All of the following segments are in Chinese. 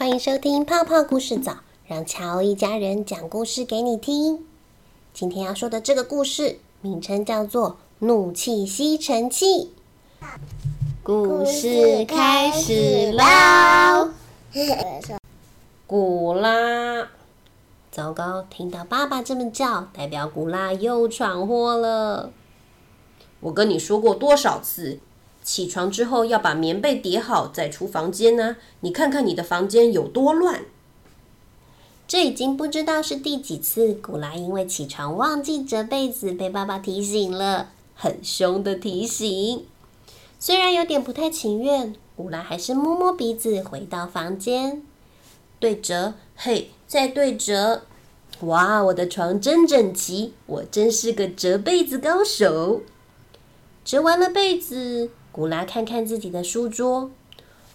欢迎收听泡泡故事早，让乔一家人讲故事给你听。今天要说的这个故事名称叫做《怒气吸尘器》。故事开始喽！古拉，糟糕！听到爸爸这么叫，代表古拉又闯祸了。我跟你说过多少次？起床之后要把棉被叠好再出房间呢？你看看你的房间有多乱。这已经不知道是第几次，古拉因为起床忘记折被子，被爸爸提醒了，很凶的提醒。虽然有点不太情愿，古拉还是摸摸鼻子回到房间，对折，嘿，再对折。哇，我的床真整齐，我真是个折被子高手。折完了被子。古拉看看自己的书桌，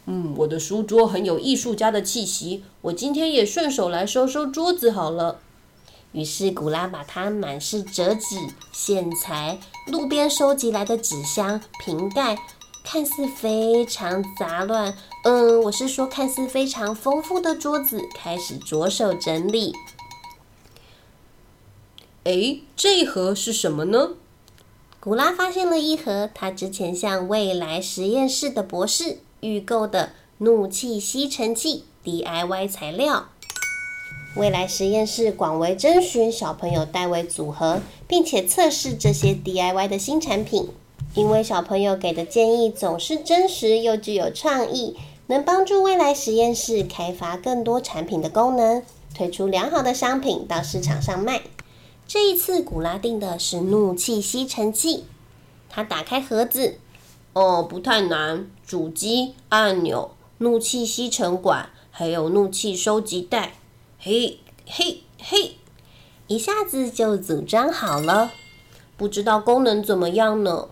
嗯，我的书桌很有艺术家的气息。我今天也顺手来收收桌子好了。于是古拉把它满是折纸、线材、路边收集来的纸箱、瓶盖，看似非常杂乱，嗯，我是说看似非常丰富的桌子，开始着手整理。哎，这一盒是什么呢？古拉发现了一盒他之前向未来实验室的博士预购的怒气吸尘器 DIY 材料。未来实验室广为征询小朋友代为组合，并且测试这些 DIY 的新产品。因为小朋友给的建议总是真实又具有创意，能帮助未来实验室开发更多产品的功能，推出良好的商品到市场上卖。这一次，古拉定的是怒气吸尘器。他打开盒子，哦，不太难。主机、按钮、怒气吸尘管，还有怒气收集袋。嘿，嘿，嘿，一下子就组装好了。不知道功能怎么样呢？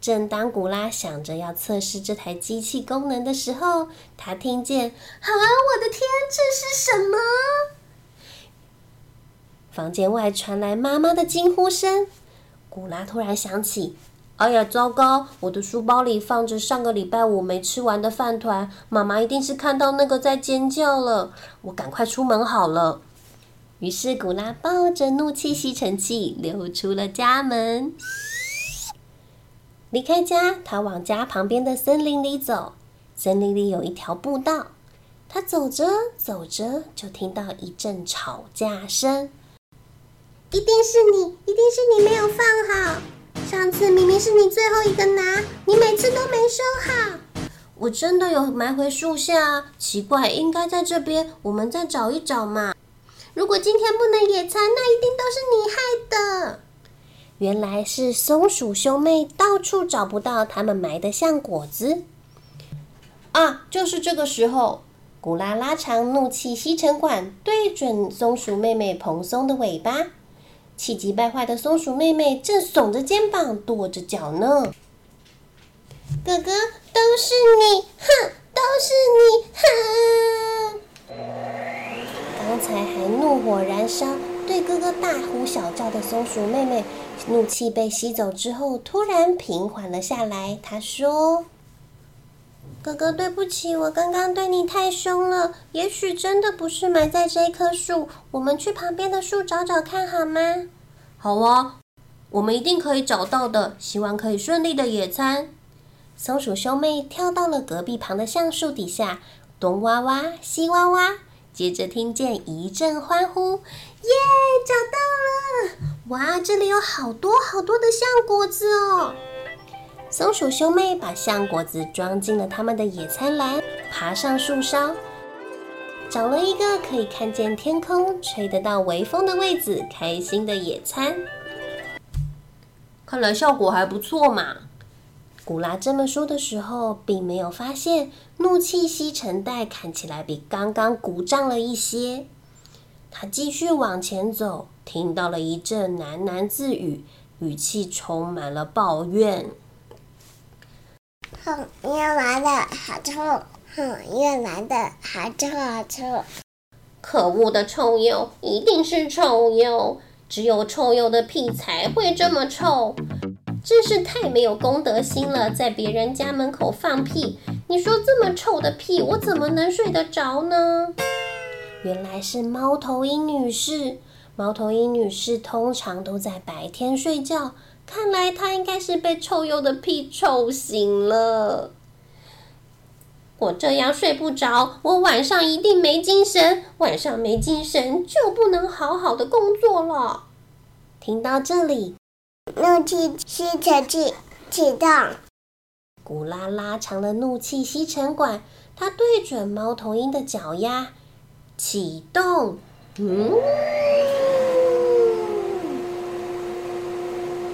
正当古拉想着要测试这台机器功能的时候，他听见：“啊，我的天，这是什么？”房间外传来妈妈的惊呼声。古拉突然想起：“哎呀，糟糕！我的书包里放着上个礼拜五没吃完的饭团，妈妈一定是看到那个在尖叫了。我赶快出门好了。”于是古拉抱着怒气吸尘器溜出了家门。离开家，他往家旁边的森林里走。森林里有一条步道，他走着走着，就听到一阵吵架声。一定是你，一定是你没有放好。上次明明是你最后一个拿，你每次都没收好。我真的有埋回树下，奇怪，应该在这边，我们再找一找嘛。如果今天不能野餐，那一定都是你害的。原来是松鼠兄妹到处找不到他们埋的橡果子。啊，就是这个时候，古拉拉长怒气吸尘管，对准松鼠妹妹蓬松的尾巴。气急败坏的松鼠妹妹正耸着肩膀跺着脚呢。哥哥，都是你，哼，都是你，哼！刚才还怒火燃烧，对哥哥大呼小叫的松鼠妹妹，怒气被吸走之后，突然平缓了下来。她说。哥哥，对不起，我刚刚对你太凶了。也许真的不是埋在这棵树，我们去旁边的树找找看好吗？好啊，我们一定可以找到的。希望可以顺利的野餐。松鼠兄妹跳到了隔壁旁的橡树底下，东挖挖，西挖挖，接着听见一阵欢呼：“耶，找到了！哇，这里有好多好多的橡果子哦！”松鼠兄妹把橡果子装进了他们的野餐篮，爬上树梢，找了一个可以看见天空、吹得到微风的位置，开心的野餐。看来效果还不错嘛。古拉这么说的时候，并没有发现怒气吸尘袋看起来比刚刚鼓胀了一些。他继续往前走，听到了一阵喃喃自语，语气充满了抱怨。哼，又来的好臭！哼，又来的好臭好臭！可恶的臭鼬，一定是臭鼬！只有臭鼬的屁才会这么臭，真是太没有公德心了，在别人家门口放屁，你说这么臭的屁，我怎么能睡得着呢？原来是猫头鹰女士。猫头鹰女士通常都在白天睡觉，看来他应该是被臭鼬的屁臭醒了。我这样睡不着，我晚上一定没精神。晚上没精神，就不能好好的工作了。听到这里，怒气吸尘器启动。古拉拉长了怒气吸尘管，它对准猫头鹰的脚丫，启动。嗯。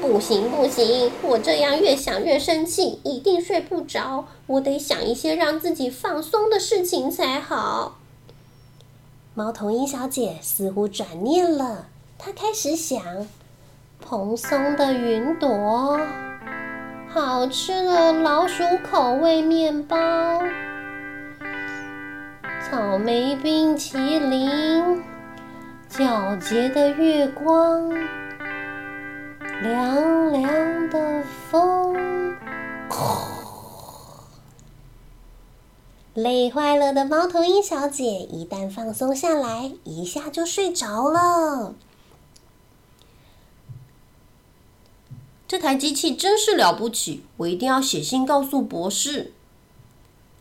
不行不行，我这样越想越生气，一定睡不着。我得想一些让自己放松的事情才好。猫头鹰小姐似乎转念了，她开始想：蓬松的云朵，好吃的老鼠口味面包，草莓冰淇淋，皎洁的月光。凉凉的风，累坏了的猫头鹰小姐一旦放松下来，一下就睡着了。这台机器真是了不起，我一定要写信告诉博士。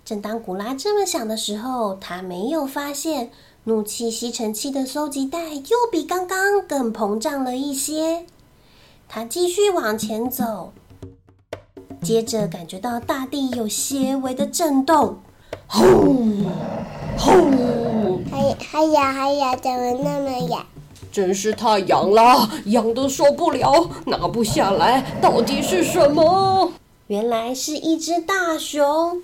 正当古拉这么想的时候，他没有发现怒气吸尘器的收集袋又比刚刚更膨胀了一些。他继续往前走，接着感觉到大地有些微的震动，轰轰！还还痒还痒，怎么那么痒？真是太痒了，痒的受不了，拿不下来。到底是什么？原来是一只大熊。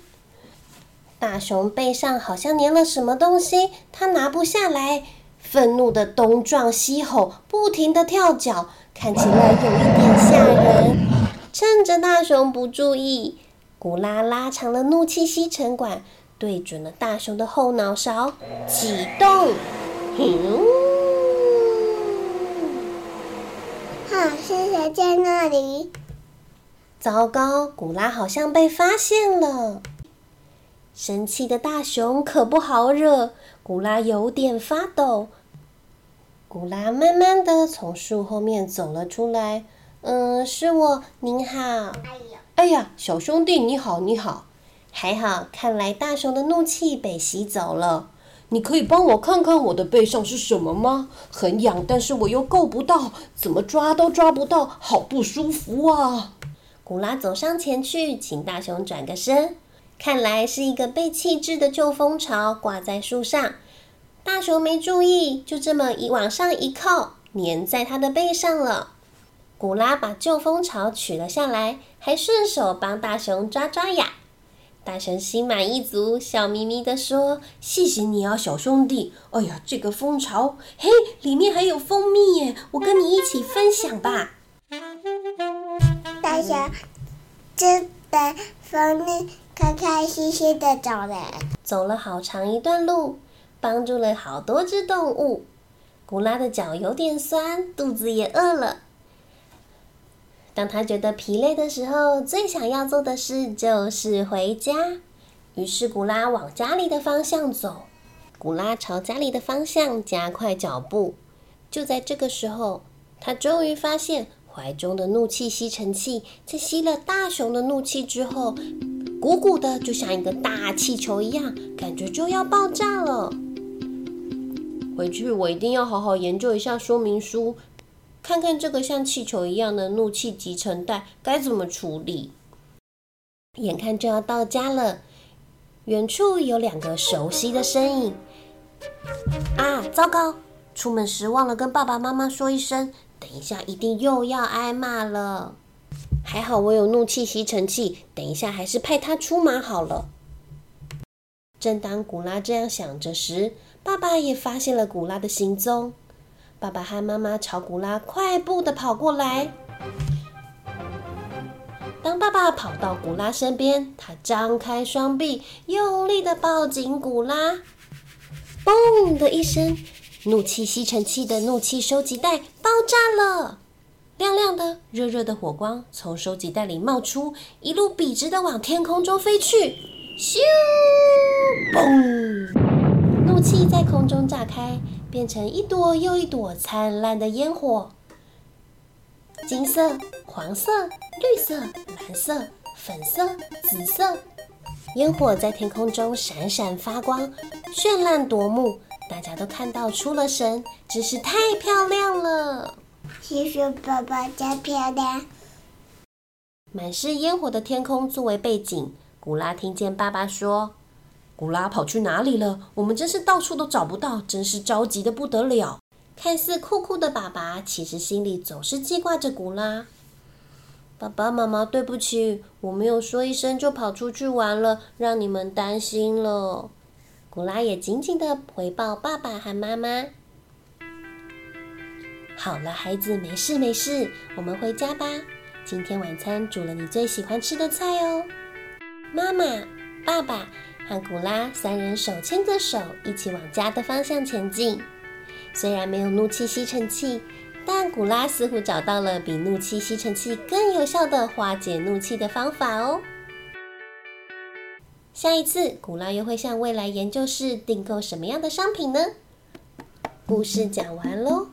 大熊背上好像粘了什么东西，它拿不下来，愤怒的东撞西吼，不停的跳脚。看起来有一点吓人。趁着大熊不注意，古拉拉长了怒气吸尘管，对准了大熊的后脑勺，启动。好，是谁在那里？糟糕，古拉好像被发现了。生气的大熊可不好惹，古拉有点发抖。古拉慢慢的从树后面走了出来。嗯，是我，您好。哎呀，哎呀，小兄弟，你好，你好。还好，看来大熊的怒气被吸走了。你可以帮我看看我的背上是什么吗？很痒，但是我又够不到，怎么抓都抓不到，好不舒服啊！古拉走上前去，请大熊转个身。看来是一个被弃置的旧蜂巢，挂在树上。大熊没注意，就这么一往上一靠，粘在他的背上了。古拉把旧蜂巢取了下来，还顺手帮大熊抓抓痒。大熊心满意足，笑眯眯地说：“谢谢你啊，小兄弟。哎呀，这个蜂巢，嘿，里面还有蜂蜜耶，我跟你一起分享吧。”大熊真的蜂蜜，开开心心的走了，走了好长一段路。帮助了好多只动物。古拉的脚有点酸，肚子也饿了。当他觉得疲累的时候，最想要做的事就是回家。于是古拉往家里的方向走。古拉朝家里的方向加快脚步。就在这个时候，他终于发现怀中的怒气吸尘器在吸了大熊的怒气之后，鼓鼓的，就像一个大气球一样，感觉就要爆炸了。回去我一定要好好研究一下说明书，看看这个像气球一样的怒气集成袋该怎么处理。眼看就要到家了，远处有两个熟悉的身影。啊，糟糕！出门时忘了跟爸爸妈妈说一声，等一下一定又要挨骂了。还好我有怒气吸尘器，等一下还是派他出马好了。正当古拉这样想着时，爸爸也发现了古拉的行踪，爸爸和妈妈朝古拉快步的跑过来。当爸爸跑到古拉身边，他张开双臂，用力的抱紧古拉。嘣的一声，怒气吸尘器的怒气收集袋爆炸了，亮亮的、热热的火光从收集袋里冒出，一路笔直的往天空中飞去。咻！嘣！怒气在空中炸开，变成一朵又一朵灿烂的烟火。金色、黄色、绿色、蓝色、粉色、紫色，烟火在天空中闪闪发光，绚烂夺目。大家都看到出了神，真是太漂亮了。谢谢爸爸，真漂亮。满是烟火的天空作为背景，古拉听见爸爸说：“古拉跑去哪里了？我们真是到处都找不到，真是着急的不得了。”看似酷酷的爸爸，其实心里总是记挂着古拉。爸爸妈妈，对不起，我没有说一声就跑出去玩了，让你们担心了。古拉也紧紧的回报爸爸和妈妈。好了，孩子，没事没事，我们回家吧。今天晚餐煮了你最喜欢吃的菜哦。妈妈、爸爸和古拉三人手牵着手，一起往家的方向前进。虽然没有怒气吸尘器，但古拉似乎找到了比怒气吸尘器更有效的化解怒气的方法哦。下一次，古拉又会向未来研究室订购什么样的商品呢？故事讲完喽。